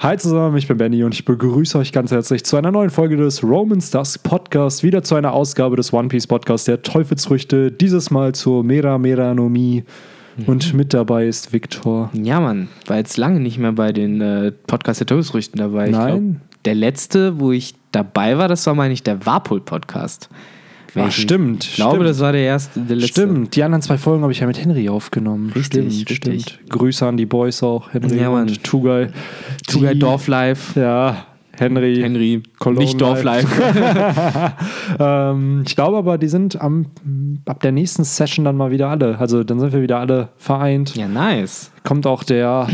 Hi zusammen, ich bin Benny und ich begrüße euch ganz herzlich zu einer neuen Folge des Roman Stars Podcast, wieder zu einer Ausgabe des One Piece Podcasts der Teufelsfrüchte, dieses Mal zur Mera Mera no Mi. Und mit dabei ist Viktor. Ja, Mann, war jetzt lange nicht mehr bei den äh, Podcast der Teufelsfrüchten dabei. Ich Nein. glaub, der letzte, wo ich dabei war, das war, meine ich, der Warpol-Podcast. Ich- stimmt, Ich glaube, stimmt. das war der erste, der letzte. Stimmt, die anderen zwei Folgen habe ich ja mit Henry aufgenommen. Richtig, stimmt, richtig. stimmt. Grüße an die Boys auch, Henry Ja, und Tugai. Tugai Dorflife. Ja, Henry. Henry, Cologne nicht Dorflife. Ähm, ich glaube aber, die sind am, ab der nächsten Session dann mal wieder alle. Also dann sind wir wieder alle vereint. ja, nice. Kommt auch der,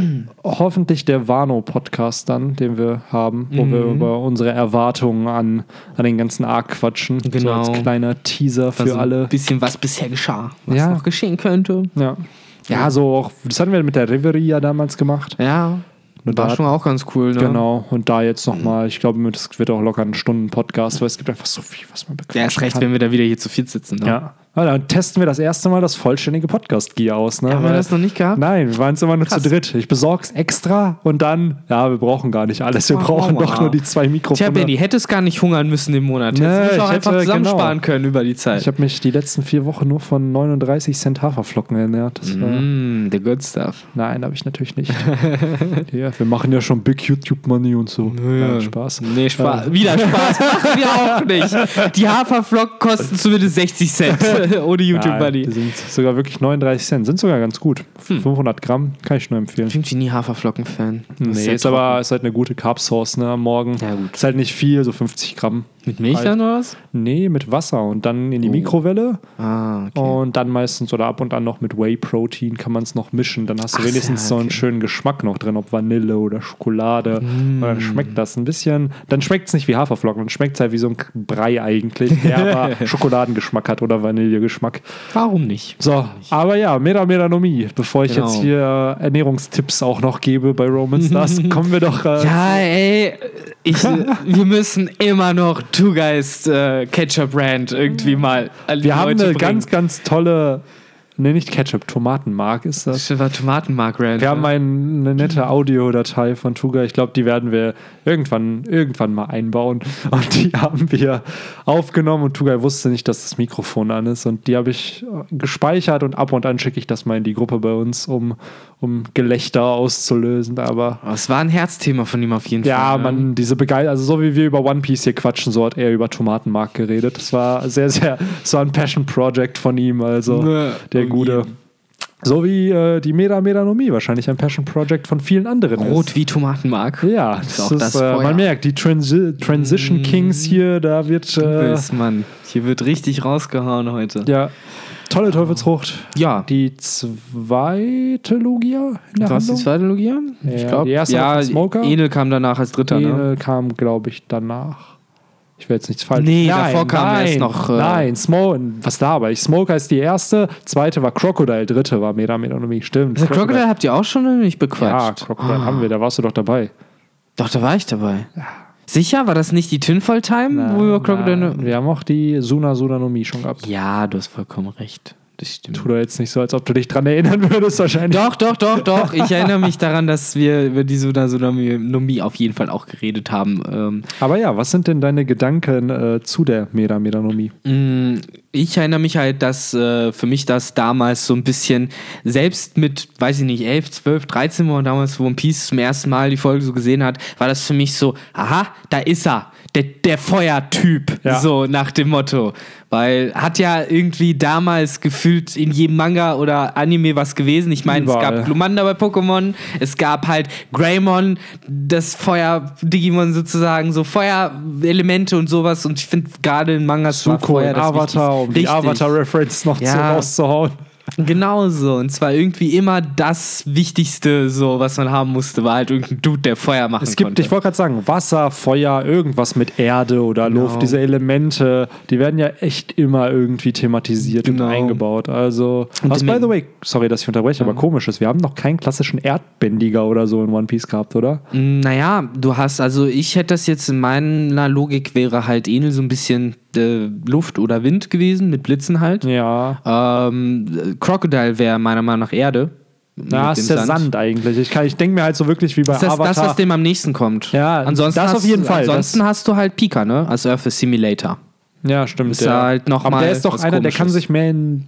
hoffentlich der Wano-Podcast dann, den wir haben, wo wir Mhm. über unsere Erwartungen an, an den ganzen Arc quatschen. So Genau. als kleiner Teaser für also alle. Ein bisschen, was bisher geschah. Was Ja. noch geschehen könnte. Ja. Ja, so auch, das hatten wir mit der Reverie ja damals gemacht. Ja, Und war da- schon auch ganz cool, ne? Genau, und da jetzt nochmal, ich glaube, das wird auch locker ein Stunden-Podcast, weil es gibt einfach so viel, was man bequatschen Ja, ist recht, kann. wenn wir da wieder hier zu viel sitzen. Ne? Ja. Ja. Dann testen wir das erste Mal das vollständige Podcast-Gear aus. Ne? Haben wir das noch nicht gehabt? Nein, wir waren es immer nur Krass. zu dritt. Ich besorg's extra und dann, ja, wir brauchen gar nicht alles. Wir brauchen doch nur die zwei Mikrofone. Tja, Benny, hättest gar nicht hungern müssen im Monat. Nee, Hättest dich auch ich einfach zusammensparen genau. können über die Zeit. Ich habe mich die letzten vier Wochen nur von 39 Cent Haferflocken ernährt. Das war, Mm, the good stuff. Nein, habe ich natürlich nicht. ja, wir machen ja schon Big YouTube Money und so. Ja, Spaß. Nee, Spaß. Wieder Spaß. Machen wir auch nicht. Die Haferflocken kosten zumindest 60 Cent. Ohne YouTube Nein, Buddy. die sind sogar wirklich 39 Cent. Sind sogar ganz gut. Hm. 500 Gramm kann ich nur empfehlen. Ich bin irgendwie nie Haferflocken-Fan. Nee, sehr ist aber ist halt eine gute Carb Sauce ne, am Morgen. Ja, gut. Ist halt nicht viel, so 50 Gramm. Mit Milch halt. dann oder was? Nee, mit Wasser und dann in die Oh. Mikrowelle Ah, okay. und dann meistens oder ab und an noch mit Whey Protein kann man es noch mischen. Dann hast du Ach, wenigstens ja, so einen okay. schönen Geschmack noch drin, ob Vanille oder Schokolade. Und dann schmeckt das ein bisschen. Dann schmeckt es nicht wie Haferflocken, dann schmeckt es halt wie so ein Brei eigentlich, der aber Schokoladengeschmack hat oder Vanillegeschmack. Warum nicht? So, aber ja, Mera Meranomie. Bevor ich Genau. jetzt hier äh, Ernährungstipps auch noch gebe bei Roman Stars, kommen wir doch. Äh, Ja, ey, ich, wir müssen immer noch Two Guys äh, Ketchup Brand irgendwie mal die wir haben eine bringen. ganz, ganz tolle, ne, nicht Ketchup, Tomatenmark ist das. Das war Tomatenmark Brand. Wir haben ne? ein, eine nette Audiodatei von Tuga. Ich glaube, die werden wir irgendwann, irgendwann mal einbauen. Und die haben wir aufgenommen und Tuga wusste nicht, dass das Mikrofon an ist. Und die habe ich äh, gespeichert und ab und an schicke ich das mal in die Gruppe bei uns, um, um Gelächter auszulösen. Aber Aber es war ein Herzthema von ihm auf jeden ja, Fall. ne? man, diese Begeisterung, also so wie wir über One Piece hier quatschen, so hat er über Tomatenmark geredet. Das war sehr, sehr, war ein Passion Project von ihm, also Ja, der Gute. je. So wie äh, die Meda Medanomie, wahrscheinlich ein Passion Project von vielen anderen. Rot ist. wie Tomatenmark. Ja, Ist das ist, das äh, Feuer. man merkt, die Transi Transition Kings hier, da wird äh, Mann. Hier wird richtig rausgehauen heute. ja tolle Teufelsfrucht. Ja. Die zweite Logia in der Was ist die zweite Logia? Ja, ich glaube, die erste ja, Smoker? Enel kam danach als dritter, ne? Ene kam, glaube ich, danach. Ich will jetzt nichts falsch Nee, davor kam nein, erst noch, äh, nein, Smoke, was da aber? Ich Smoker ist die erste, zweite war Crocodile, dritte war Meda Medanomie, stimmt. Also Crocodile habt ihr auch schon nicht Ja, bequatscht? Crocodile Ah. haben wir, da warst du doch dabei. Doch, da war ich dabei. Sicher? War das nicht die Tinfoil Time, wo wir Crocodile... Nein, wir haben auch die Suna Sunanomie schon gehabt. Ja, du hast vollkommen recht. Das stimmt. Tu da jetzt nicht so, als ob du dich dran erinnern würdest, wahrscheinlich. Doch, doch, doch, doch. Ich erinnere mich daran, dass wir über die Sonomie auf jeden Fall auch geredet haben. Ähm, Aber ja, was sind denn deine Gedanken äh, zu der Meda Medanomie? Ich erinnere mich halt, dass äh, für mich das damals so ein bisschen, selbst mit, weiß ich nicht, 11, 12, 13, wo man damals One Piece zum ersten Mal die Folge so gesehen hat, war das für mich so, aha, da ist er, der, der Feuertyp, Ja. so nach dem Motto. Weil hat ja irgendwie damals gefühlt in jedem Manga oder Anime was gewesen. Ich meine, es gab Glumanda bei Pokémon, es gab halt Greymon, das Feuer-Digimon sozusagen, so Feuerelemente und sowas. Und ich finde gerade in Mangas war Suko Feuer das Avatar, um Wichtigste. die Avatar-Reference noch zu, Ja. rauszuhauen. Genauso. Und zwar irgendwie immer das Wichtigste, so was man haben musste, war halt irgendein Dude, der Feuer machen Es gibt, konnte. ich wollte gerade sagen, Wasser, Feuer, irgendwas mit Erde oder Genau. Luft, diese Elemente, die werden ja echt immer irgendwie thematisiert Genau. und eingebaut. Also, Und was by the way, sorry, dass ich unterbreche, aber komisch ist, wir haben noch keinen klassischen Erdbändiger oder so in One Piece gehabt, oder? Naja, du hast, also ich hätte das jetzt in meiner Logik wäre halt Enel so ein bisschen äh, Luft oder Wind gewesen, mit Blitzen halt. Ja. Ähm, Crocodile wäre meiner Meinung nach Erde. Na, mit ist der Sand, eigentlich. Ich, kann- ich denke mir halt so wirklich wie bei Das ist das, Avatar. das, was dem am nächsten kommt. Ja, ansonsten das hast, auf jeden Fall. Ansonsten Das- hast du halt Pika, ne? Als Earth Simulator. ja, stimmt. Ist ja halt noch Aber mal der ist doch einer, der kann sich mehr in.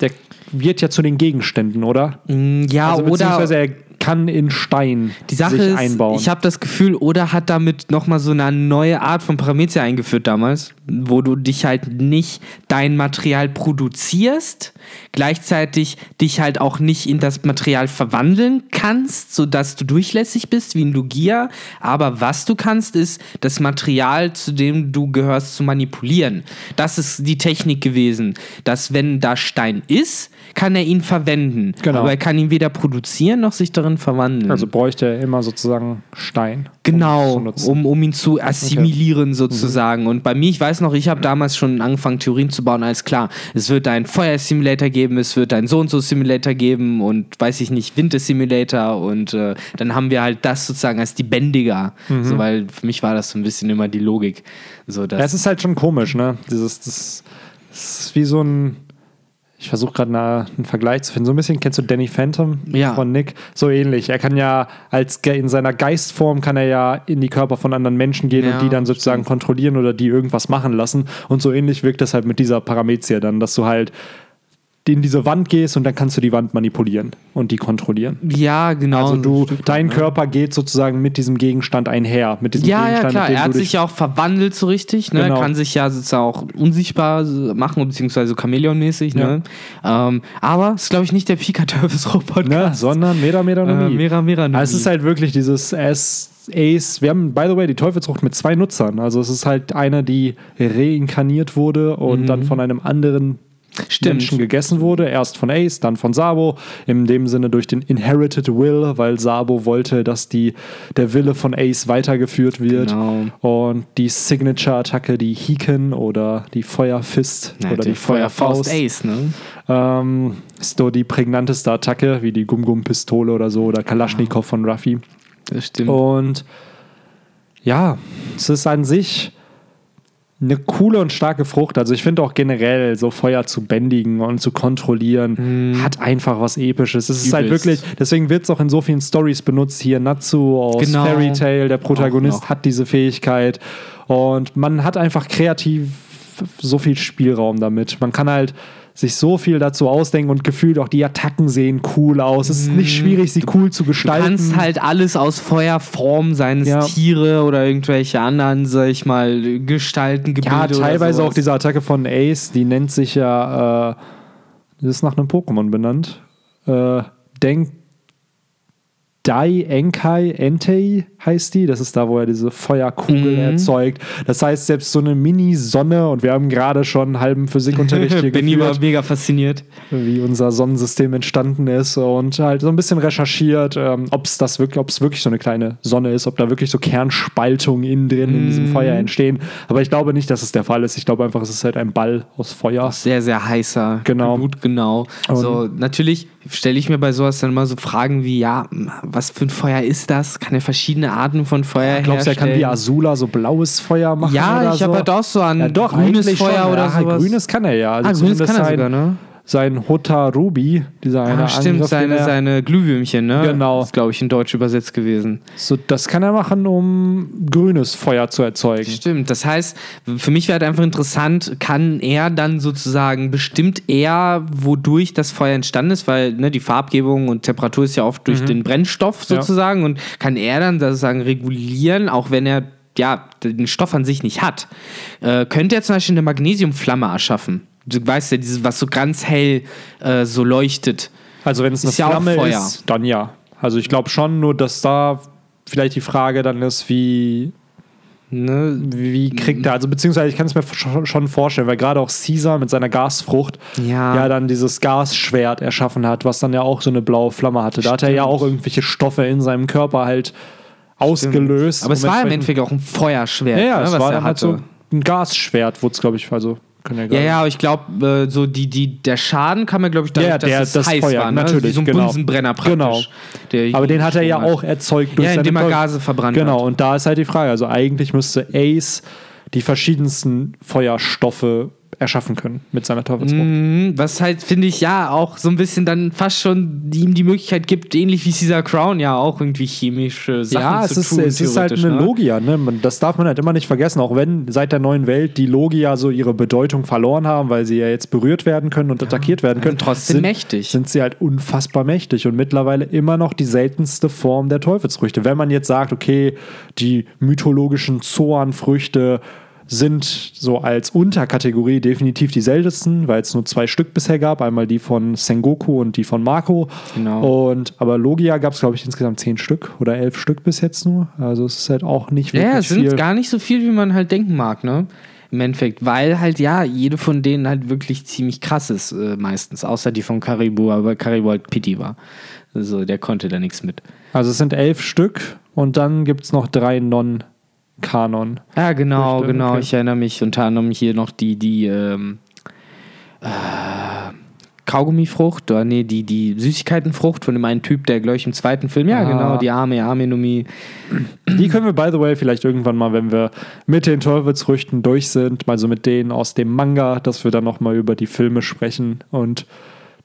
Der wird ja zu den Gegenständen, oder? Mm, Ja, also oder beziehungsweise kann in Stein die Sache sich ist, einbauen. ich habe das Gefühl, Oda hat damit nochmal so eine neue Art von Parameter eingeführt damals, wo du dich halt nicht dein Material produzierst, gleichzeitig dich halt auch nicht in das Material verwandeln kannst, sodass du durchlässig bist wie ein Lugia, aber was du kannst, ist das Material, zu dem du gehörst, zu manipulieren. Das ist die Technik gewesen, dass wenn da Stein ist, kann er ihn verwenden, Genau. aber er kann ihn weder produzieren noch sich darin verwandeln. also bräuchte er immer sozusagen Stein. Genau, um um, um ihn zu assimilieren sozusagen. Und bei mir, ich weiß noch, ich habe damals schon angefangen, Theorien zu bauen, alles klar. Es wird einen Feuer-Simulator geben, es wird einen So-und-so-Simulator geben und weiß ich nicht, Winter-Simulator und äh, dann haben wir halt das sozusagen als die Bändiger. So, weil für mich war das so ein bisschen immer die Logik. So, dass, Ja, es ist halt schon komisch, ne? Dieses, das, das ist wie so ein. Ich versuche gerade eine- einen Vergleich zu finden. So ein bisschen kennst du Danny Phantom Ja. von Nick? So ähnlich. Er kann ja als in seiner Geistform kann er ja in die Körper von anderen Menschen gehen Ja, und die dann sozusagen kontrollieren oder die irgendwas machen lassen. Und so ähnlich wirkt das halt mit dieser Paramezia dann, dass du halt in diese Wand gehst und dann kannst du die Wand manipulieren und die kontrollieren. ja, genau. Also du, dein? Körper geht sozusagen mit diesem Gegenstand einher. Mit diesem Ja, ja, Gegenstand, klar. mit dem Er hat sich ja auch verwandelt so richtig. Ne? Genau. Kann sich ja sozusagen auch unsichtbar machen, beziehungsweise Chamäleon-mäßig. Ne? Ähm, aber ist, glaube ich, nicht der Pika Turvis Robot. ne, sondern Mera Mera no Äh, Mi. Mera Mera no Also es ist halt wirklich dieses S Ace. Wir haben, by the way, die Teufelsfrucht mit zwei Nutzern. Also es ist halt eine, die reinkarniert wurde und dann von einem anderen Mhm. Stimmt. Menschen gegessen wurde. Erst von Ace, dann von Sabo. In dem Sinne durch den Inherited Will, weil Sabo wollte, dass die, der Wille von Ace weitergeführt wird. Genau. Und die Signature-Attacke, die Hiken oder die Feuerfist Ja, oder die Feuerfaust. Ace, ne? Ähm, ist so die prägnanteste Attacke, wie die Gum-Gum-Pistole oder so oder Kalaschnikow von Ruffy. Das stimmt. Und ja, es ist an sich eine coole und starke Frucht. Also ich finde auch generell so Feuer zu bändigen und zu kontrollieren hat einfach was Episches. Es ist halt wirklich, deswegen wird es auch in so vielen Stories benutzt. Hier Natsu aus Genau. Fairy Tail, der Protagonist hat diese Fähigkeit und man hat einfach kreativ so viel Spielraum damit. Man kann halt sich so viel dazu ausdenken und gefühlt auch die Attacken sehen cool aus. Es ist nicht schwierig, sie cool zu Mhm. Du gestalten. kannst halt alles aus Feuerform, seien es Ja. Tiere oder irgendwelche anderen, sag ich mal, Gestalten, Gebilde Ja, teilweise auch diese Attacke von Ace, die nennt sich ja, äh, das ist nach einem Pokémon benannt. Äh, Denk Dai Enkai Entei heißt die. Das ist da, wo er diese Feuerkugel Mhm. erzeugt. Das heißt, selbst so eine Mini-Sonne, und wir haben gerade schon einen halben Physikunterricht hier Benny war mega fasziniert. wie unser Sonnensystem entstanden ist und halt so ein bisschen recherchiert, ähm, ob es das wirklich, ob es wirklich so eine kleine Sonne ist, ob da wirklich so Kernspaltungen innen drin in Mhm. diesem Feuer entstehen. Aber ich glaube nicht, dass es der Fall ist. Ich glaube einfach, es ist halt ein Ball aus Feuer. Sehr, sehr heißer. Genau. Gut, genau. So, natürlich stelle ich mir bei sowas dann immer so Fragen wie, ja, was für ein Feuer ist das? Kann er verschiedene Arten von Feuer Glaubst du, er kann wie? Azula so blaues Feuer machen? Ja, ich so? habe halt auch so an ja, doch, grünes Feuer schon. oder ja, sowas. Grünes kann er ja. Also ah, grünes kann er sein, sogar, ne? Sein Hotta Ruby, dieser eine Ah, stimmt, Angriff, seine, er- seine Glühwürmchen, ne? Genau. Das ist, glaube ich, in Deutsch übersetzt gewesen. So, das kann er machen, um grünes Feuer zu erzeugen. Stimmt. Das heißt, für mich wäre halt einfach interessant, kann er dann sozusagen, bestimmt er, wodurch das Feuer entstanden ist, weil ne, die Farbgebung und Temperatur ist ja oft durch den Brennstoff Ja. sozusagen und kann er dann sozusagen regulieren, auch wenn er ja, den Stoff an sich nicht hat. Äh, könnte er zum Beispiel eine Magnesiumflamme erschaffen? Du weißt ja, dieses, was so ganz hell äh, so leuchtet. Also wenn es eine Ist ja Flamme Feuer. ist, dann ja. Also ich glaube schon, nur dass da vielleicht die Frage dann ist, wie, Ne? wie kriegt er, also beziehungsweise ich kann es mir schon- vorstellen, weil gerade auch Caesar mit seiner Gasfrucht Ja. ja dann dieses Gasschwert erschaffen hat, was dann ja auch so eine blaue Flamme hatte. Da hat er ja Stimmt. auch irgendwelche Stoffe in seinem Körper halt ausgelöst. Aber es war im Endeffekt auch ein Feuerschwert, Ja, ja, ne, es was war er dann halt hatte. so ein Gasschwert, wurde es, glaube ich, also können Ja, ja, aber ich glaube, äh, so die, die, der Schaden kam ja, glaube ich, dadurch, Ja, der- dass es das heiß Feuer, war. Ne? natürlich, Wie so ein genau. Bunsenbrenner praktisch. Genau. Aber den hat er ja gesprungen auch erzeugt durch Ja, seine indem er Gase verbrannt Genau, hat. und da ist halt die Frage. Also eigentlich müsste Ace die verschiedensten Feuerstoffe erschaffen können mit seiner Teufelsfrucht. Mhm, was halt, finde ich, ja auch so ein bisschen dann fast schon ihm die Möglichkeit gibt, ähnlich wie Caesar Crown, ja auch irgendwie chemische Sachen Ja, zu es ist, tun. es ist halt eine ne? Logia, ne? Das darf man halt immer nicht vergessen, auch wenn seit der neuen Welt die Logia so ihre Bedeutung verloren haben, weil sie ja jetzt berührt werden können und attackiert werden können. sind trotzdem sind, mächtig. Sind sie halt unfassbar mächtig und mittlerweile immer noch die seltenste Form der Teufelsfrüchte. Wenn man jetzt sagt, okay, die mythologischen Zoanfrüchte sind so als Unterkategorie definitiv die seltensten, weil es nur zwei Stück bisher gab. Einmal die von Sengoku und die von Marco. Genau. Und aber Logia gab es, glaube ich, insgesamt zehn Stück oder elf Stück bis jetzt nur. Also es ist halt auch nicht Ja, wirklich es sind viel. gar nicht so viel, wie man halt denken mag, ne? Im Endeffekt, weil halt, ja, jede von denen halt wirklich ziemlich krass ist, äh, meistens. Außer die von Karibu, aber Karibu halt Pity war. Also der konnte da nichts mit. Also es sind elf Stück und dann gibt es noch drei Non-Kanon. Ja, genau, Früchte, genau. okay. Ich erinnere mich unter anderem hier noch die, die, ähm, äh, Kaugummifrucht, oder nee, die, die Süßigkeitenfrucht von dem einen Typ, der, glaube ich, im zweiten Film, ja, Ah. genau, die arme Amenumi. Die können wir, by the way, vielleicht irgendwann mal, wenn wir mit den Teufelsfrüchten durch sind, mal so mit denen aus dem Manga, dass wir dann nochmal über die Filme sprechen und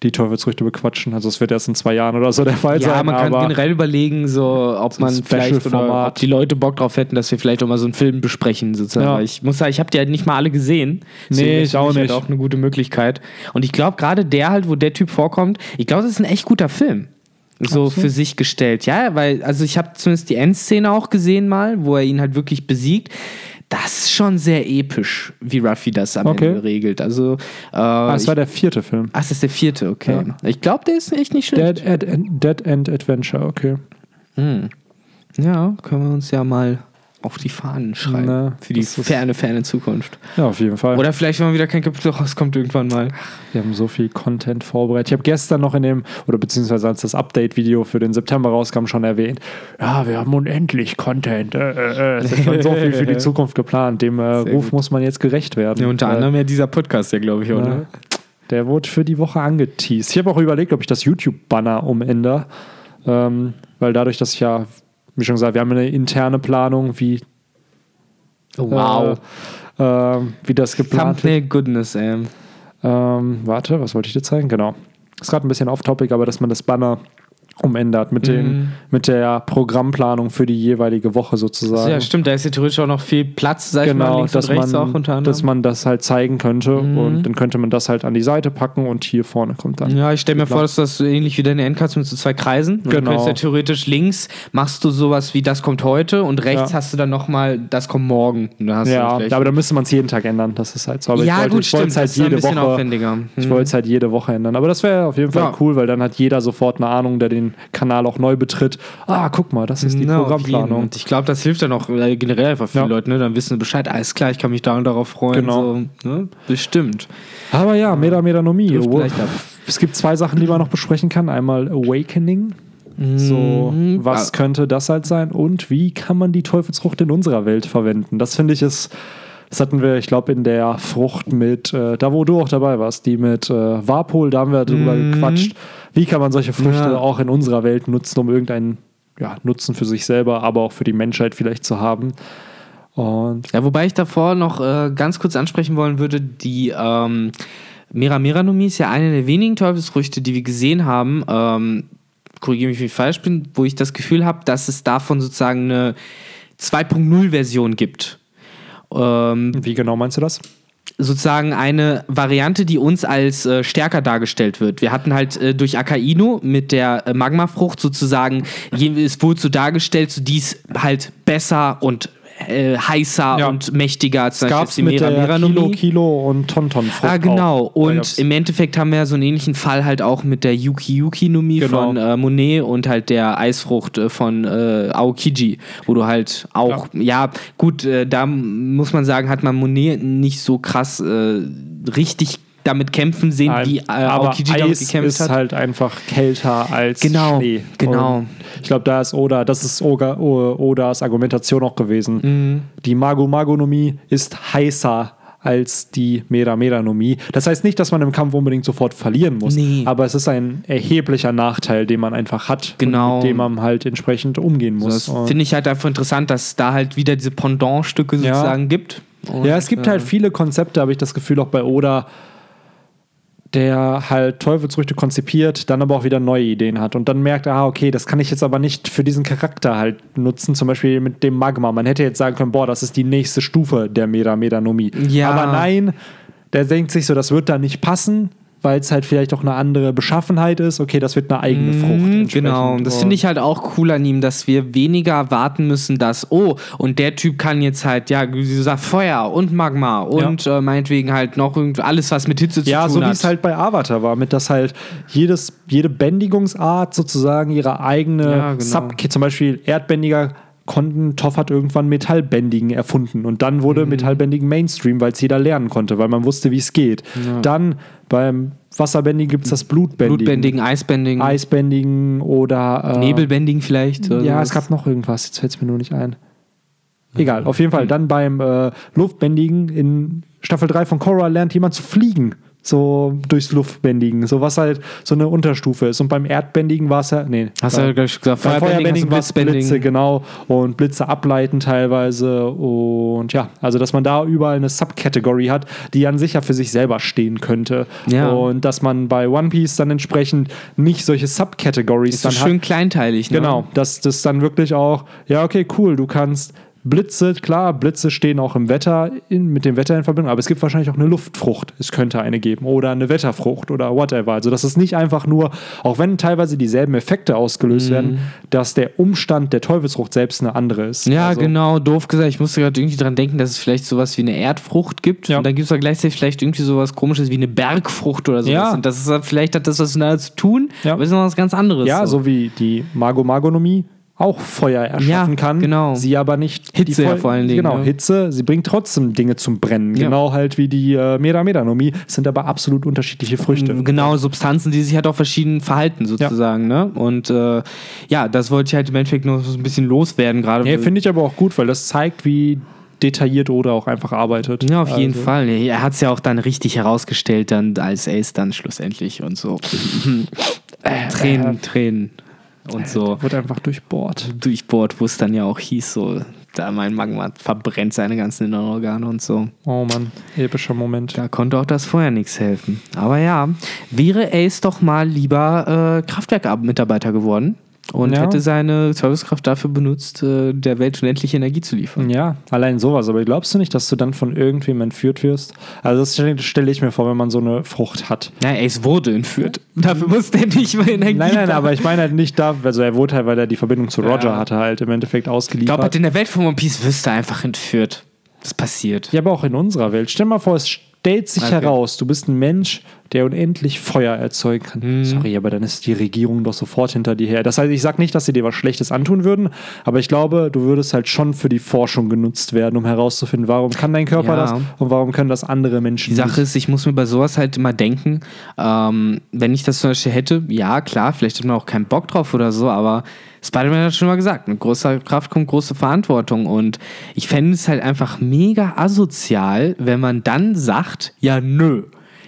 die Teufelsfrüchte bequatschen. Also es wird erst in zwei Jahren oder so der Fall Ja, sein. man kann generell überlegen, so, ob So man vielleicht oder ob die Leute Bock drauf hätten, dass wir vielleicht auch mal so einen Film besprechen, sozusagen. Ja. Ich muss sagen, ich habe die halt nicht mal alle gesehen. Nee, ist ich auch mich nicht. Halt auch eine gute Möglichkeit. Und ich glaube, gerade der halt, wo der Typ vorkommt, ich glaube, das ist ein echt guter Film. So für sich gestellt. Ja, weil, also ich habe zumindest die Endszene auch gesehen mal, wo er ihn halt wirklich besiegt. Das ist schon sehr episch, wie Ruffy das am Okay. Ende regelt. Also, äh, ah, es ich, war der vierte Film. ach, das ist der vierte, okay. Ich glaube, der ist echt nicht schlecht. Dead, End, Dead End Adventure, okay. Ja, können wir uns ja mal auf die Fahnen schreiben. Na, für die ferne, ferne Zukunft. Ja, auf jeden Fall. Oder vielleicht, wenn mal wieder kein Kapitel rauskommt, irgendwann mal. Wir haben so viel Content vorbereitet. Ich habe gestern noch in dem, oder beziehungsweise als das Update-Video für den September rauskam, schon erwähnt, ja, wir haben unendlich Content. Äh, äh, äh. Es ist schon so viel für die Zukunft geplant. Dem äh, Ruf gut. muss man jetzt gerecht werden. Ja, unter Weil, anderem ja dieser Podcast, ja, glaube ich, auch. äh, Ne? Der wurde für die Woche angeteased. Ich habe auch überlegt, ob ich das YouTube-Banner umändere. Ähm, weil dadurch, dass ich ja, wie schon gesagt, wir haben eine interne Planung, wie, Wow. äh, ähm, wie das geplant wird. Thumbnail Goodness, ey. Ähm, warte, was wollte ich dir zeigen? Genau. Ist gerade ein bisschen off-topic, aber dass man das Banner umändert mit, den, mit der Programmplanung für die jeweilige Woche sozusagen. Ja, stimmt, da ist ja theoretisch auch noch viel Platz, sag ich mal, Genau, links dass und rechts man, auch unter anderem. dass man das halt zeigen könnte Mhm. und dann könnte man das halt an die Seite packen und hier vorne kommt dann. Ja, ich stelle mir vor, dass das ähnlich wie deine Endcards mit so zwei Kreisen. Und Du Genau. könntest ja theoretisch links machst du sowas wie das kommt heute und rechts Ja. hast du dann nochmal das kommt morgen. Ja, aber da müsste man es jeden Tag ändern. Das ist halt so. Aber ja, ich wollte, gut, ich stimmt. halt das ist ein jede bisschen Woche. aufwendiger. Ich wollte es halt jede Woche ändern. Aber das wäre auf jeden Fall Ja. cool, weil dann hat jeder sofort eine Ahnung, der den Kanal auch neu betritt. Ah, guck mal, das ist die Na. Programmplanung. Und ich glaube, das hilft dann auch äh, generell einfach vielen Ja. Leuten, ne? Dann wissen sie Bescheid, alles klar, ich kann mich da und darauf freuen. Genau. So, ne? Bestimmt. Aber ja, Meda Medanomie. Es gibt zwei Sachen, die man noch besprechen kann. Einmal Awakening. So, Mhm. was Ah. könnte das halt sein? Und wie kann man die Teufelsfrucht in unserer Welt verwenden? Das finde ich ist, das hatten wir, ich glaube, in der Frucht mit, äh, da wo du auch dabei warst, die mit äh, Warpol, da haben wir drüber gequatscht. Wie kann man solche Früchte Mhm. Ja. auch in unserer Welt nutzen, um irgendeinen ja, Nutzen für sich selber, aber auch für die Menschheit vielleicht zu haben? Und Ja, wobei ich davor noch äh, ganz kurz ansprechen wollen würde, die ähm, Mera Meranomie ist ja eine der wenigen Teufelsfrüchte, die wir gesehen haben. Ähm, Korrigiere mich, wenn ich falsch bin, wo ich das Gefühl habe, dass es davon sozusagen eine 2.0-Version gibt. Ähm, wie genau meinst du das? sozusagen eine Variante, die uns als äh, stärker dargestellt wird. Wir hatten halt äh, durch Akainu mit der äh, Magmafrucht sozusagen, je- es wurde so dargestellt, so dies halt besser und äh, heißer Ja. und mächtiger als zum Gab Beispiel es die mit Mera der. Kilo, Kilo und Tonton Ah, genau. auch. Und gab's- im Endeffekt haben wir ja so einen ähnlichen Fall halt auch mit der Yuki Yuki Nomi Genau. von äh, Monet und halt der Eisfrucht äh, von äh, Aokiji, wo du halt auch, ja, gut, äh, da muss man sagen, hat man Monet nicht so krass äh, richtig damit kämpfen sehen, Nein, wie äh, aber Aokiji damit gekämpft ist hat. halt einfach kälter als Genau, Schnee. genau. Ich glaube, da ist Oda, das ist Oga, Odas Argumentation auch gewesen. Mhm. Die Mago-Magonomie ist heißer als die Mera-Mera-Nomie. Das heißt nicht, dass man im Kampf unbedingt sofort verlieren muss, Nee. aber es ist ein erheblicher Nachteil, den man einfach hat Genau. und mit dem man halt entsprechend umgehen muss. das Und- finde ich halt einfach interessant, dass es da halt wieder diese Pendantstücke Ja. sozusagen gibt. Und, Ja, es gibt äh, halt viele Konzepte, habe ich das Gefühl, auch bei Oda, der halt Teufelsfrüchte konzipiert, dann aber auch wieder neue Ideen hat und dann merkt, ah, okay, das kann ich jetzt aber nicht für diesen Charakter halt nutzen, zum Beispiel mit dem Magma. Man hätte jetzt sagen können, boah, das ist die nächste Stufe der Mera Medanomie. Ja. Aber nein, der denkt sich so, das wird da nicht passen, weil es halt vielleicht auch eine andere Beschaffenheit ist. Okay, das wird eine eigene Frucht. Mhm, entsprechend. Genau, das finde ich halt auch cool an ihm, dass wir weniger warten müssen, dass, oh, und der Typ kann jetzt halt, ja, wie du sagst, Feuer und Magma und äh, meinetwegen halt noch irgendwie alles, was mit Hitze zu Ja, tun so wie hat. es halt bei Avatar war, mit dass halt jedes, jede Bändigungsart sozusagen ihre eigene Ja, genau. Sub, zum Beispiel Erdbändiger konnten, Toff hat irgendwann Metallbändigen erfunden und dann Mhm. wurde Metallbändigen Mainstream, weil es jeder lernen konnte, weil man wusste, wie es geht. Dann beim Wasserbändigen gibt es das Blutbändigen, Blutbändigen, Eisbändigen, Eisbändigen oder äh, Nebelbändigen vielleicht. Ja, sowas. es gab noch irgendwas, jetzt fällt es mir nur nicht ein. Egal, auf jeden Fall. Dann beim äh, Luftbändigen in Staffel 3 von Korra lernt jemand zu fliegen. So durchs Luftbändigen. So was halt so eine Unterstufe ist. Und beim Erdbändigen war es ja. Nee. Hast bei- du ja gleich gesagt, beim Feuerbändigen war es. Blitze, genau. Und Blitze ableiten teilweise. Und ja, also dass man da überall eine Subcategory hat, die an sich ja für sich selber stehen könnte. Ja. Und dass man bei One Piece dann entsprechend nicht solche Subcategories Ist so dann hat. schön kleinteilig. Ne? Genau, dass das dann wirklich auch, ja, okay, cool, du kannst Blitze, klar, Blitze stehen auch im Wetter, in, mit dem Wetter in Verbindung, aber es gibt wahrscheinlich auch eine Luftfrucht, es könnte eine geben, oder eine Wetterfrucht oder whatever. Also, dass es nicht einfach nur, auch wenn teilweise dieselben Effekte ausgelöst werden, dass der Umstand der Teufelsfrucht selbst eine andere ist. Ja, also, genau, doof gesagt. Ich musste gerade irgendwie dran denken, dass es vielleicht sowas wie eine Erdfrucht gibt. Ja. Und dann gibt es da gleichzeitig vielleicht irgendwie sowas komisches wie eine Bergfrucht oder sowas. Ja. Und das ist, vielleicht hat das was miteinander zu tun, Ja. aber ist noch was ganz anderes. Ja, so wie die Mago-Magonomie auch Feuer erschaffen Ja, kann, genau. sie aber nicht Hitze ja vor allen Dingen, Genau, ja. Hitze, sie bringt trotzdem Dinge zum Brennen, genau halt wie die äh, Mera Medanomie, sind aber absolut unterschiedliche Früchte. Genau, Substanzen, die sich halt auch verschieden verhalten, sozusagen. Ne? Und äh, ja, das wollte ich halt im Endeffekt noch so ein bisschen loswerden, gerade. Ja, finde ich aber auch gut, weil das zeigt, wie detailliert Oda auch einfach arbeitet. Ja, auf jeden Also, Fall. Er hat es ja auch dann richtig herausgestellt, dann als Ace dann schlussendlich und so. Tränen, Tränen und so. Wird einfach durchbohrt. Durchbohrt, wo es dann ja auch hieß, so, da mein Magma verbrennt seine ganzen inneren Organe und so. Oh Mann, epischer Moment. Da konnte auch das Feuer nichts helfen. Aber ja, wäre Ace doch mal lieber äh, Kraftwerk-Mitarbeiter geworden und Ja. hätte seine Servicekraft dafür benutzt, äh, der Welt unendliche Energie zu liefern. Ja, allein sowas. Aber glaubst du nicht, dass du dann von irgendwem entführt wirst? Also das stelle ich mir vor, wenn man so eine Frucht hat. Ja, Ace wurde entführt. Dafür musste er nicht mehr Energie Nein, nein, haben. aber ich meine halt nicht da, also er wurde halt, weil er die Verbindung zu Roger Ja. hatte, halt im Endeffekt Ich glaube, ausgeliefert. halt in der Welt von One Piece wirst du einfach entführt. Das passiert. ja, aber auch in unserer Welt. Stell mal vor, es stellt sich Okay. heraus, du bist ein Mensch, der unendlich Feuer erzeugen kann. Mhm. Sorry, aber dann ist die Regierung doch sofort hinter dir her. Das heißt, ich sage nicht, dass sie dir was Schlechtes antun würden, aber ich glaube, du würdest halt schon für die Forschung genutzt werden, um herauszufinden, warum kann dein Körper Ja. das und warum können das andere Menschen Die Sache ist, ich muss mir bei sowas halt immer denken, ähm, wenn ich das zum Beispiel hätte, ja klar, vielleicht hat man auch keinen Bock drauf oder so, aber Spider-Man hat schon mal gesagt, mit großer Kraft kommt große Verantwortung und ich fände es halt einfach mega asozial, wenn man dann sagt, ja nö,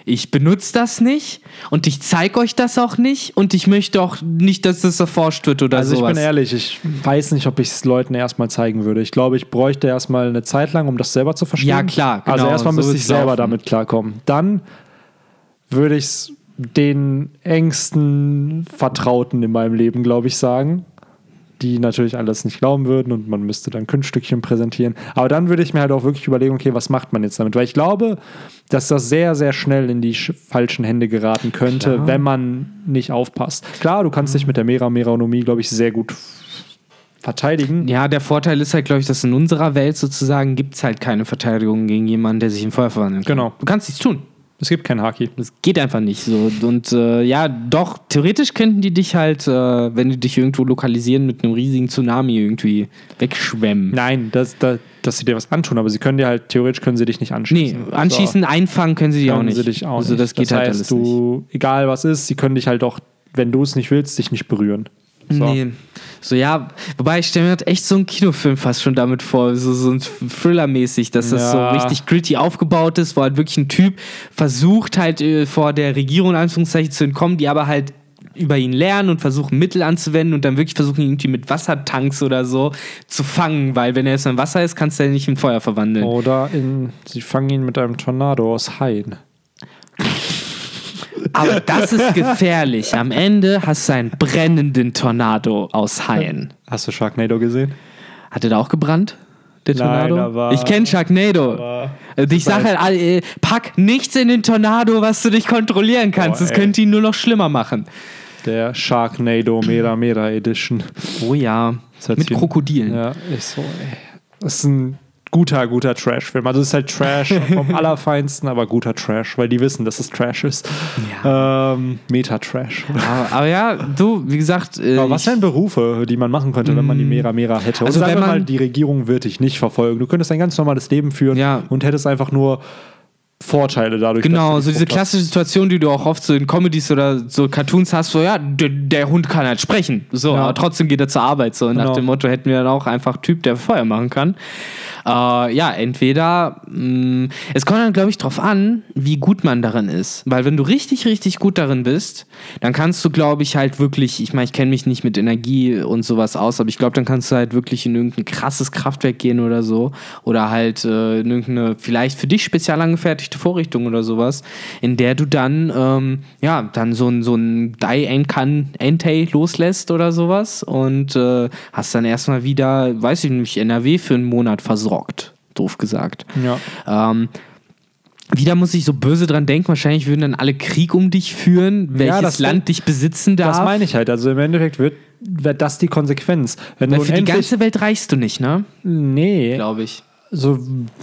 ich benutze das nicht und ich zeige euch das auch nicht und ich möchte auch nicht, dass das erforscht wird oder Also ich sowas. bin ehrlich, ich weiß nicht, ob ich es Leuten erstmal zeigen würde. Ich glaube, ich bräuchte erstmal eine Zeit lang, um das selber zu verstehen. Ja, klar, Also genau, erstmal so müsste ich selber laufen. damit klarkommen. Dann würde ich es den engsten Vertrauten in meinem Leben, glaube ich, sagen. Die natürlich alles nicht glauben würden und man müsste dann Kunststückchen präsentieren. Aber dann würde ich mir halt auch wirklich überlegen, okay, was macht man jetzt damit? Weil ich glaube, dass das sehr, sehr schnell in die sch- falschen Hände geraten könnte, Klar. wenn man nicht aufpasst. Klar, du kannst dich mit der Mera Meranomie, glaube ich, sehr gut verteidigen. Ja, der Vorteil ist halt, glaube ich, dass in unserer Welt sozusagen gibt es halt keine Verteidigung gegen jemanden, der sich in Feuer verwandeln kann. Genau. Du kannst nichts tun. Es gibt kein Haki. Das geht einfach nicht so. Und äh, ja, doch, theoretisch könnten die dich halt, äh, wenn die dich irgendwo lokalisieren, mit einem riesigen Tsunami irgendwie wegschwemmen. Nein, das, das, dass sie dir was antun, aber sie können dir halt, theoretisch können sie dich nicht Nee, anschießen. anschießen, einfangen können sie so, die auch nicht. sie dich auch also nicht. das geht halt heißt, alles nicht. du, egal was ist, sie können dich halt auch, wenn du es nicht willst, dich nicht berühren. So. Nee. So, ja, wobei ich stelle mir halt echt so einen Kinofilm fast schon damit vor, so, so ein Thriller-mäßig, dass das so Ja. richtig gritty aufgebaut ist, wo halt wirklich ein Typ versucht halt äh, vor der Regierung in Anführungszeichen zu entkommen, die aber halt über ihn lernen und versuchen Mittel anzuwenden und dann wirklich versuchen, ihn irgendwie mit Wassertanks oder so zu fangen, weil wenn er jetzt im Wasser ist, kannst du ihn nicht in Feuer verwandeln. Oder in, sie fangen ihn mit einem Tornado aus Haien. Aber das ist gefährlich. Am Ende hast du einen brennenden Tornado aus Haien. Hast du Sharknado gesehen? Hat er da auch gebrannt? Der Nein, Tornado? aber- ich kenne Sharknado. aber- Also ich sage halt, äh, pack nichts in den Tornado, was du nicht kontrollieren kannst. Boah, das könnte ihn nur noch schlimmer machen. Der Sharknado Mera Mera Edition. Oh ja. Mit Krokodilen. Ja, ist so, ey. Das ist ein guter, guter Trash-Film. Also es ist halt Trash vom Allerfeinsten, aber guter Trash, weil die wissen, dass es Trash ist. Ähm, Meta-Trash. Aber, aber ja, du, wie gesagt. Äh, Aber was wären Berufe, die man machen könnte, wenn man die Mera Mera hätte? Also sagen wenn wir mal, die Regierung wird dich nicht verfolgen. Du könntest ein ganz normales Leben führen Ja. und hättest einfach nur Vorteile dadurch. Genau, so die diese klassische Situation, die du auch oft so in Comedies oder so Cartoons hast, so ja, der, der Hund kann halt sprechen, so, Ja. aber trotzdem geht er zur Arbeit, so nach Genau. dem Motto hätten wir dann auch einfach Typ, der Feuer machen kann. Äh, ja, entweder, mh, es kommt dann, glaube ich, drauf an, wie gut man darin ist, weil wenn du richtig, richtig gut darin bist, dann kannst du, glaube ich, halt wirklich, ich meine, ich kenne mich nicht mit Energie und sowas aus, aber ich glaube, dann kannst du halt wirklich in irgendein krasses Kraftwerk gehen oder so. Oder halt äh, in irgendeine vielleicht für dich spezial angefertigte Vorrichtung oder sowas, in der du dann, ähm, ja, dann so ein, so ein Die-Entei loslässt oder sowas. Und äh, hast dann erstmal wieder, weiß ich nicht, NRW für einen Monat versorgt, doof gesagt. Ja. Ähm, wieder muss ich so böse dran denken, wahrscheinlich würden dann alle Krieg um dich führen, welches das- Land dich besitzen darf. Das meine ich halt. Also im Endeffekt wird, wird das die Konsequenz. Wenn Weil du für die ganze Welt reichst du nicht, ne? nee, Glaube ich. so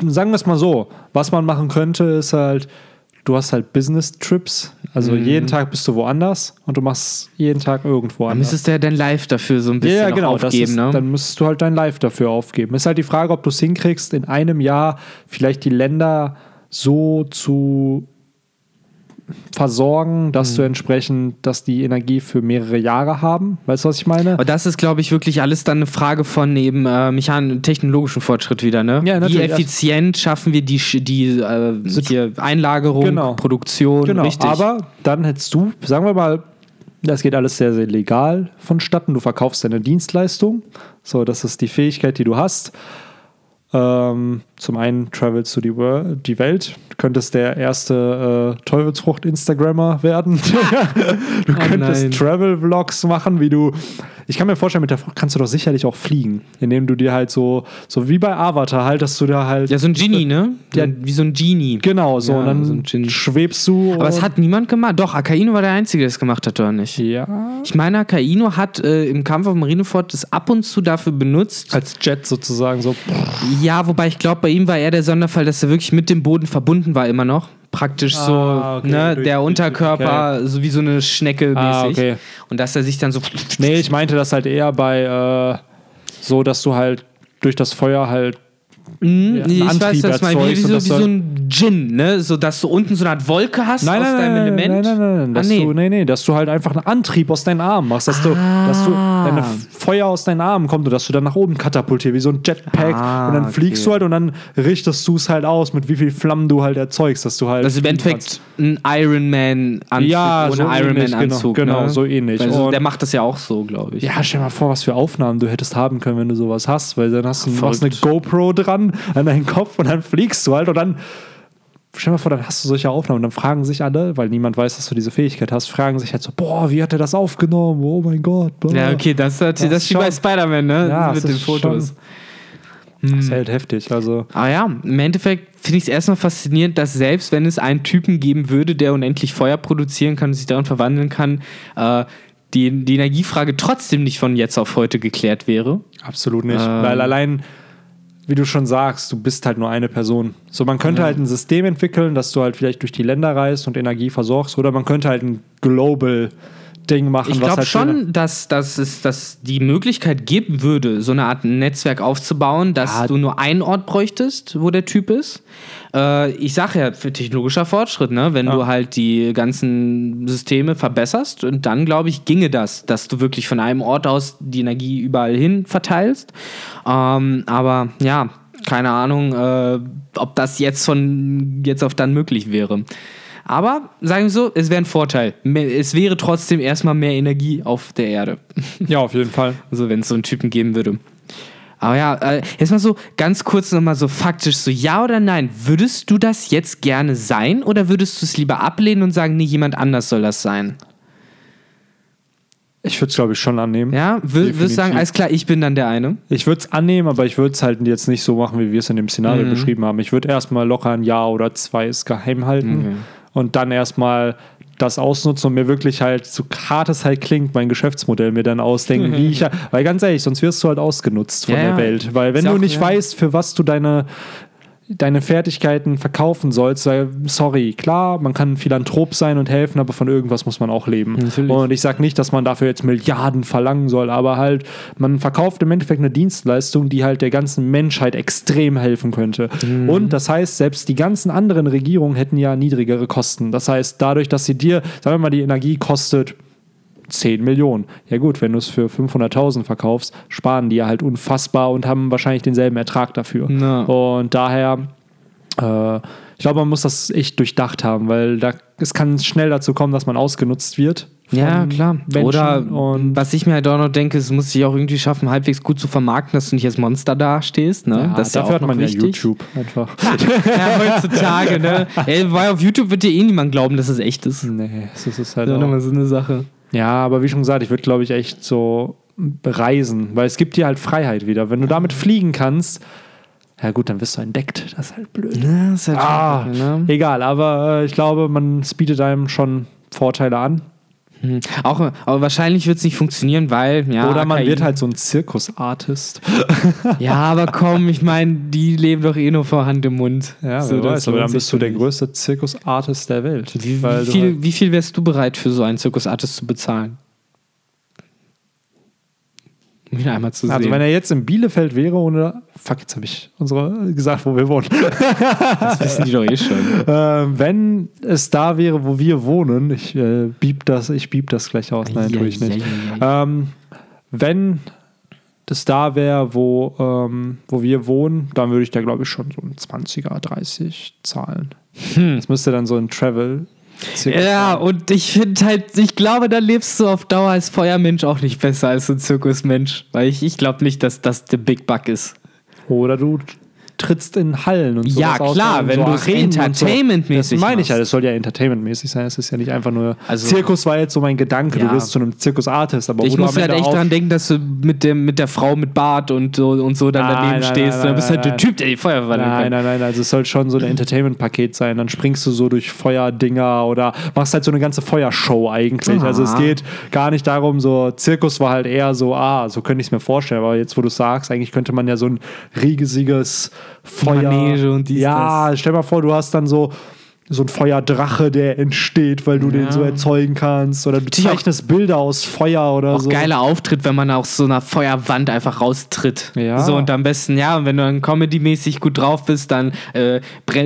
sagen wir es mal so, was man machen könnte, ist halt, du hast halt Business-Trips, also Mhm. jeden Tag bist du woanders und du machst jeden Tag irgendwo Dann anders. müsstest du ja dein Live dafür so ein bisschen Ja, ja, genau, aufgeben, ist, ne? dann müsstest du halt dein Live dafür aufgeben. Ist halt die Frage, ob du es hinkriegst, in einem Jahr vielleicht die Länder so zu versorgen, dass Mhm. du entsprechend, dass die Energie für mehrere Jahre haben. Weißt du, was ich meine? Aber das ist, glaube ich, wirklich alles dann eine Frage von eben äh, mechan technologischen Fortschritt wieder, ne? Ja, Wie effizient schaffen wir die, die äh, hier Einlagerung, Genau. Produktion, Genau, richtig. aber dann hättest du, sagen wir mal, das geht alles sehr, sehr legal vonstatten. Du verkaufst deine Dienstleistung. So, das ist die Fähigkeit, die du hast. Ähm, zum einen travelst du die, Wor- die Welt. Du könntest der erste äh, Teufelsfrucht-Instagrammer werden. du Oh könntest. Travel-Vlogs machen, wie du. Ich kann mir vorstellen, mit der Frucht kannst du doch sicherlich auch fliegen. Indem du dir halt so, so wie bei Avatar halt, dass du da halt. ja, so ein Genie, ne? Ja. Wie so ein Genie. Genau, so. Ja, und dann so schwebst du. Aber es hat niemand gemacht. Doch, Akaino war der Einzige, der es gemacht hat, oder nicht? Ja. Ich meine, Akaino hat äh, im Kampf auf Marineford das ab und zu dafür benutzt. Als Jet sozusagen so. Ja, wobei ich glaube, bei ihm war eher der Sonderfall, dass er wirklich mit dem Boden verbunden war immer noch. Praktisch so, Ah, okay, ne, durch- der Unterkörper so wie so eine Schnecke mäßig. Ah, okay. Und dass er sich dann so. Nee, ich meinte das halt eher bei äh, so, dass du halt durch das Feuer halt. Mhm, Ja, ich einen weiß, was du meinst. Wie, so, wie so ein Djinn, ne? So, dass du unten so eine Art Wolke hast Nein, aus nein, deinem nein, Element. nein, nein, nein, dass ah, nee. du, nee, nee, dass du halt einfach einen Antrieb aus deinen Armen machst, dass du, dass du Ah. deine Feuer aus deinen Armen kommt und dass du dann nach oben katapultierst, wie so ein Jetpack Ah, und dann fliegst okay. du halt und dann richtest du es halt aus, mit wie viel Flammen du halt erzeugst, dass du halt. Das ist im Endeffekt ein Iron Man-Anzug Ja, ohne so Iron Man-Anzug. genau, genau, ne? so ähnlich. Also, der macht das ja auch so, glaube ich. Ja, stell dir mal vor, was für Aufnahmen du hättest haben können, wenn du sowas hast, weil dann hast du eine. GoPro dran an deinen Kopf und dann fliegst du halt und dann stell dir mal vor, dann hast du solche Aufnahmen und dann fragen sich alle, weil niemand weiß, dass du diese Fähigkeit hast, fragen sich halt so, boah, wie hat er das aufgenommen? Oh mein Gott. Boah. Ja, okay, das, das, das, Das ist wie bei schon- Spider-Man, ne? Ja, Mit das den Fotos. schon- Das ist halt heftig. Also, Aber ja, im Endeffekt finde ich es erstmal faszinierend, dass selbst wenn es einen Typen geben würde, der unendlich Feuer produzieren kann und sich darin verwandeln kann, äh, die, die Energiefrage trotzdem nicht von jetzt auf heute geklärt wäre. absolut nicht. Ähm. Weil allein, wie du schon sagst, du bist halt nur eine Person. So, man könnte halt ein System entwickeln, dass du halt vielleicht durch die Länder reist und Energie versorgst, oder man könnte halt ein Global Ding machen. Ich glaube halt schon, dass, dass es dass die Möglichkeit geben würde, so eine Art Netzwerk aufzubauen, dass Ja. du nur einen Ort bräuchtest, wo der Typ ist. Äh, ich sage ja, für technologischer Fortschritt, ne? wenn Ja. du halt die ganzen Systeme verbesserst und dann, glaube ich, ginge das, dass du wirklich von einem Ort aus die Energie überall hin verteilst. Ähm, aber ja, keine Ahnung, äh, ob das jetzt von jetzt auf dann möglich wäre. Aber sagen wir so, es wäre ein Vorteil. Es wäre trotzdem erstmal mehr Energie auf der Erde. Ja, auf jeden Fall. Also wenn es so einen Typen geben würde. Aber ja, äh, jetzt mal so ganz kurz nochmal so faktisch, so ja oder nein, würdest du das jetzt gerne sein oder würdest du es lieber ablehnen und sagen, nee, jemand anders soll das sein? Ich würde es, glaube ich, schon annehmen. Ja, Wür- würdest du sagen, alles klar, ich bin dann der eine? Ich würde es annehmen, aber ich würde es halt jetzt nicht so machen, wie wir es in dem Szenario Mhm. beschrieben haben. Ich würde erstmal locker ein Jahr oder zwei es geheim halten Okay. Und dann erstmal das ausnutzen und mir wirklich halt, so hart es halt klingt, mein Geschäftsmodell mir dann ausdenken, wie ich, weil ganz ehrlich, sonst wirst du halt ausgenutzt von Ja, der. Welt. Weil wenn du auch, nicht ja. weißt, für was du deine deine Fertigkeiten verkaufen sollst, weil, sorry, klar, man kann Philanthrop sein und helfen, aber von irgendwas muss man auch leben. Natürlich. Und ich sage nicht, dass man dafür jetzt Milliarden verlangen soll, aber halt, man verkauft im Endeffekt eine Dienstleistung, die halt der ganzen Menschheit extrem helfen könnte. Und das heißt, selbst die ganzen anderen Regierungen hätten ja niedrigere Kosten. Das heißt, dadurch, dass sie dir, sagen wir mal, die Energie kostet 10 Millionen. Ja gut, wenn du es für 500.000 verkaufst, sparen die ja halt unfassbar und haben wahrscheinlich denselben Ertrag dafür. Na. Und daher, äh, ich glaube, man muss das echt durchdacht haben, weil da, es kann schnell dazu kommen, dass man ausgenutzt wird. Ja, klar. Menschen Oder was ich mir halt auch noch denke, es muss sich auch irgendwie schaffen, halbwegs gut zu vermarkten, dass du nicht als Monster dastehst. Ne? ja, das ja dafür auch hat man noch ja. YouTube einfach. Ja, heutzutage, ne? Ey, weil auf YouTube wird dir eh niemand glauben, dass es echt ist. nee, das ist halt ist auch. nochmal so eine Sache. Ja, aber wie schon gesagt, ich würde, glaube ich, echt so reisen, weil es gibt dir halt Freiheit wieder. Wenn du damit fliegen kannst, ja gut, dann wirst du entdeckt. Das ist halt blöd. Ja, ist halt Ah, ne? egal, aber äh, ich glaube, man bietet einem schon Vorteile an. Hm. Auch, aber wahrscheinlich wird es nicht funktionieren, weil, ja. Oder man KI wird halt so ein Zirkusartist. Ja, aber komm, ich meine, die leben doch eh nur vor Hand im Mund. Ja, So, weiß, aber dann bist du der größte Zirkusartist der Welt. Wie, wie, viel, halt- wie viel wärst du bereit für so einen Zirkusartist zu bezahlen? Ihn einmal zu also sehen. wenn er jetzt in Bielefeld wäre, ohne... Fuck, jetzt habe ich unsere gesagt, wo wir wohnen. das wissen die doch eh schon. äh, wenn es da wäre, wo wir wohnen, ich äh, bieb das, ich bieb das gleich aus. Nein, tue ich nicht. Ähm, wenn das da wäre, wo, ähm, wo wir wohnen, dann würde ich da, glaube ich, schon so ein 20er, 30 zahlen. Das müsste dann so ein Travel. Ja, und ich finde halt, ich glaube, da lebst du auf Dauer als Feuermensch auch nicht besser als ein Zirkusmensch. Weil ich, ich glaube nicht, dass das der Big Buck ist. Oder du trittst in Hallen und so. Ja, klar, wenn du es entertainmentmäßig Das meine ich ja, das soll ja entertainmentmäßig sein. Es ist ja nicht einfach nur. Also- Zirkus war jetzt so mein Gedanke, Ja. du wirst zu einem Zirkusartist, aber Ich muss halt echt daran denken, dass du mit, dem, mit der Frau mit Bart und so, und so dann Nein, daneben nein, stehst. nein, dann bist halt der Typ, der die Feuer verwandeln Nein, kann. nein, nein, also es soll schon so ein Entertainment-Paket sein. Dann springst du so durch Feuerdinger oder machst halt so eine ganze Feuershow eigentlich. Ah. Also es geht gar nicht darum, so Zirkus war halt eher so, ah, so könnte ich es mir vorstellen. Aber jetzt, wo du sagst, eigentlich könnte man ja so ein riesiges Feuer. Manege und dies, Ja, stell mal vor, du hast dann so. So ein Feuerdrache, der entsteht, weil du den Ja. so erzeugen kannst. Oder du zeichnest Bilder aus Feuer oder Auch so. geiler Auftritt, wenn man aus so einer Feuerwand einfach raustritt. Ja. So und am besten, ja, und wenn du dann comedy-mäßig gut drauf bist, dann äh,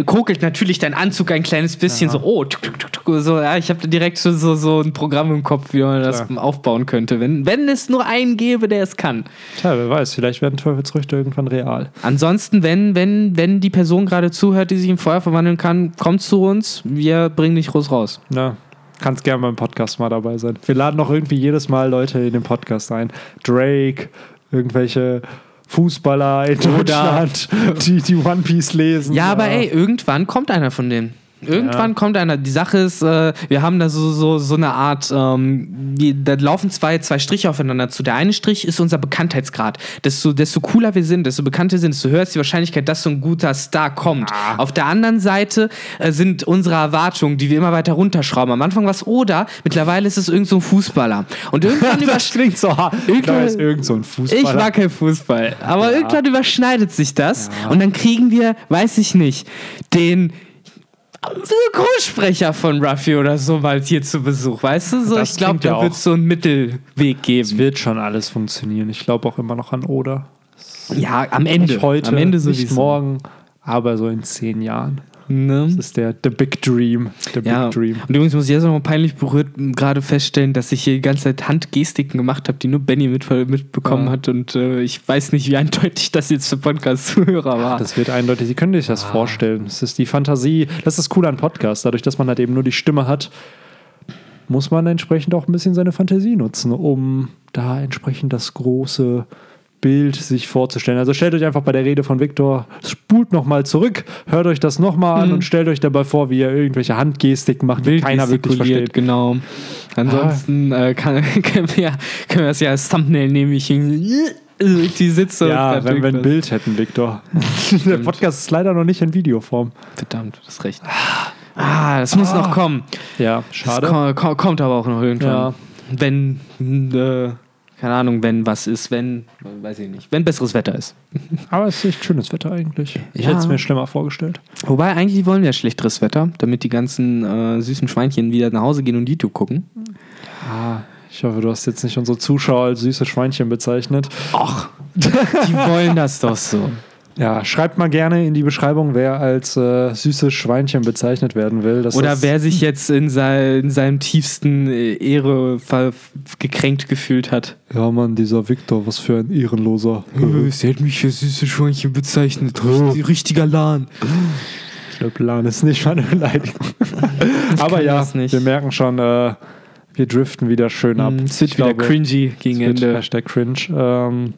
kokelt natürlich dein Anzug ein kleines bisschen so, oh, tuk, tuk, tuk, so, ja, ich habe direkt schon so, so ein Programm im Kopf, wie man das Klar. aufbauen könnte, wenn, wenn es nur einen gäbe, der es kann. Tja, wer weiß, vielleicht werden Teufelsfrüchte irgendwann real. Ansonsten, wenn, wenn, wenn die Person gerade zuhört, die sich in Feuer verwandeln kann, kommt zu uns, wir bringen dich groß raus. Ja, kannst gerne beim Podcast mal dabei sein. Wir laden auch irgendwie jedes Mal Leute in den Podcast ein. Drake, irgendwelche Fußballer in Deutschland, die, die One Piece lesen. Ja, aber ey, irgendwann kommt einer von denen. Irgendwann Ja. kommt einer. Die Sache ist, äh, wir haben da so, so, so eine Art, ähm, die, da laufen zwei, zwei Striche aufeinander zu. Der eine Strich ist unser Bekanntheitsgrad. Desto, desto cooler wir sind, desto bekannter wir sind, desto höher ist die Wahrscheinlichkeit, dass so ein guter Star kommt. Ah. Auf der anderen Seite äh, sind unsere Erwartungen, die wir immer weiter runterschrauben. Am Anfang war es oder, mittlerweile ist es irgend so ein Fußballer. Und irgendwann das klingt so hart. Irgendwann- ist irgend so ein Fußballer. ich mag kein Fußball. Aber Ja. irgendwann überschneidet sich das. Ja. Und dann kriegen wir, weiß ich nicht, den Synchronsprecher von Ruffy oder so mal hier zu Besuch. Weißt du? So, Das ich glaube, ja da wird es so einen Mittelweg Es geben. wird schon alles funktionieren. Ich glaube auch immer noch an Oda. Ja, am Ende. Nicht heute, am Ende nicht sowieso. morgen, aber so in zehn Jahren. Ne? Das ist der The Big Dream. The Ja, Big Dream. und übrigens muss ich jetzt noch mal peinlich berührt gerade feststellen, dass ich hier die ganze Zeit Handgestiken gemacht habe, die nur Benny mit, mitbekommen Ja. hat und äh, ich weiß nicht, wie eindeutig das jetzt für Podcast-Zuhörer war. Das wird eindeutig. Sie können sich das vorstellen. Das ist die Fantasie. Das ist cool an Podcasts. Dadurch, dass man halt eben nur die Stimme hat, muss man entsprechend auch ein bisschen seine Fantasie nutzen, um da entsprechend das große Bild sich vorzustellen. Also stellt euch einfach bei der Rede von Viktor, spult nochmal zurück, hört euch das nochmal an und stellt euch dabei vor, wie er irgendwelche Handgestiken macht, die Wild keiner wirklich versteht. genau. Ansonsten äh, kann, können, wir, können wir das ja als Thumbnail nehmen, wie ich die sitze. und Ja, wenn wir ein Bild hätten, Viktor. der Podcast ist leider noch nicht in Videoform. Verdammt, du hast recht. Ah, das muss noch kommen. Ja, Das schade. ko kommt aber auch noch irgendwann. Ja. Wenn, äh, keine Ahnung, wenn was ist, wenn, weiß ich nicht, wenn besseres Wetter ist. Aber es ist echt schönes Wetter eigentlich. Ich Ja. hätte es mir schlimmer vorgestellt. Wobei, eigentlich wollen wir schlechteres Wetter, damit die ganzen äh, süßen Schweinchen wieder nach Hause gehen und YouTube gucken. Ah, ich hoffe, du hast jetzt nicht unsere Zuschauer als süße Schweinchen bezeichnet. Ach, die wollen das doch so. Ja, schreibt mal gerne in die Beschreibung, wer als äh, süßes Schweinchen bezeichnet werden will. Oder wer sich jetzt in, sei, in seinem tiefsten äh, Ehre gekränkt gefühlt hat. Ja, Mann, dieser Viktor, was für ein ehrenloser. Sie hat mich für süße Schweinchen bezeichnet. Richtig, richtiger Lahn. Der Plan ist nicht mal eine Beleidigung. Aber ja, wir merken schon, äh, wir driften wieder schön ab. Es wird Ich wieder glaube, cringy gegen es wird Ende. Hashtag cringe. Ähm,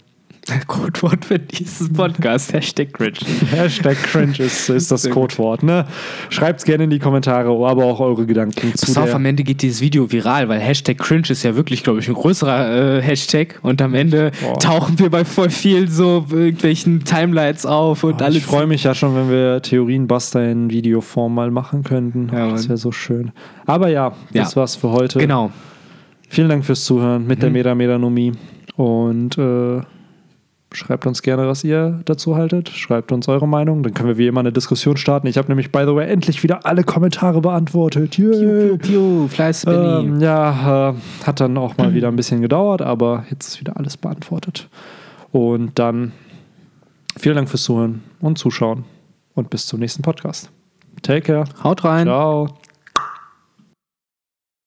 Codewort für dieses Podcast. Hashtag cringe. Hashtag cringe ist, ist das. Codewort. Ne? Schreibt es gerne in die Kommentare, aber auch eure Gedanken zu Pass auf, am Ende geht dieses Video viral, weil Hashtag cringe ist ja wirklich, glaube ich, ein größerer äh, Hashtag. Und am Ende Boah. tauchen wir bei voll vielen so irgendwelchen Timelines auf und alles. Ich freue mich ja schon, wenn wir Theorienbuster in Videoform mal machen könnten. Ja, Oh, das wäre so schön. Aber ja, das Ja. war's für heute. Genau. Vielen Dank fürs Zuhören mit der Meda Medanomie. Und äh, schreibt uns gerne, was ihr dazu haltet. Schreibt uns eure Meinung. Dann können wir wie immer eine Diskussion starten. Ich habe nämlich, by the way, endlich wieder alle Kommentare beantwortet. Yay. Piu, Fleiß Benny. Ähm, ja, äh, hat dann auch mal wieder ein bisschen gedauert, aber jetzt ist wieder alles beantwortet. Und dann vielen Dank fürs Zuhören und Zuschauen und bis zum nächsten Podcast. Take care. Haut rein. Ciao.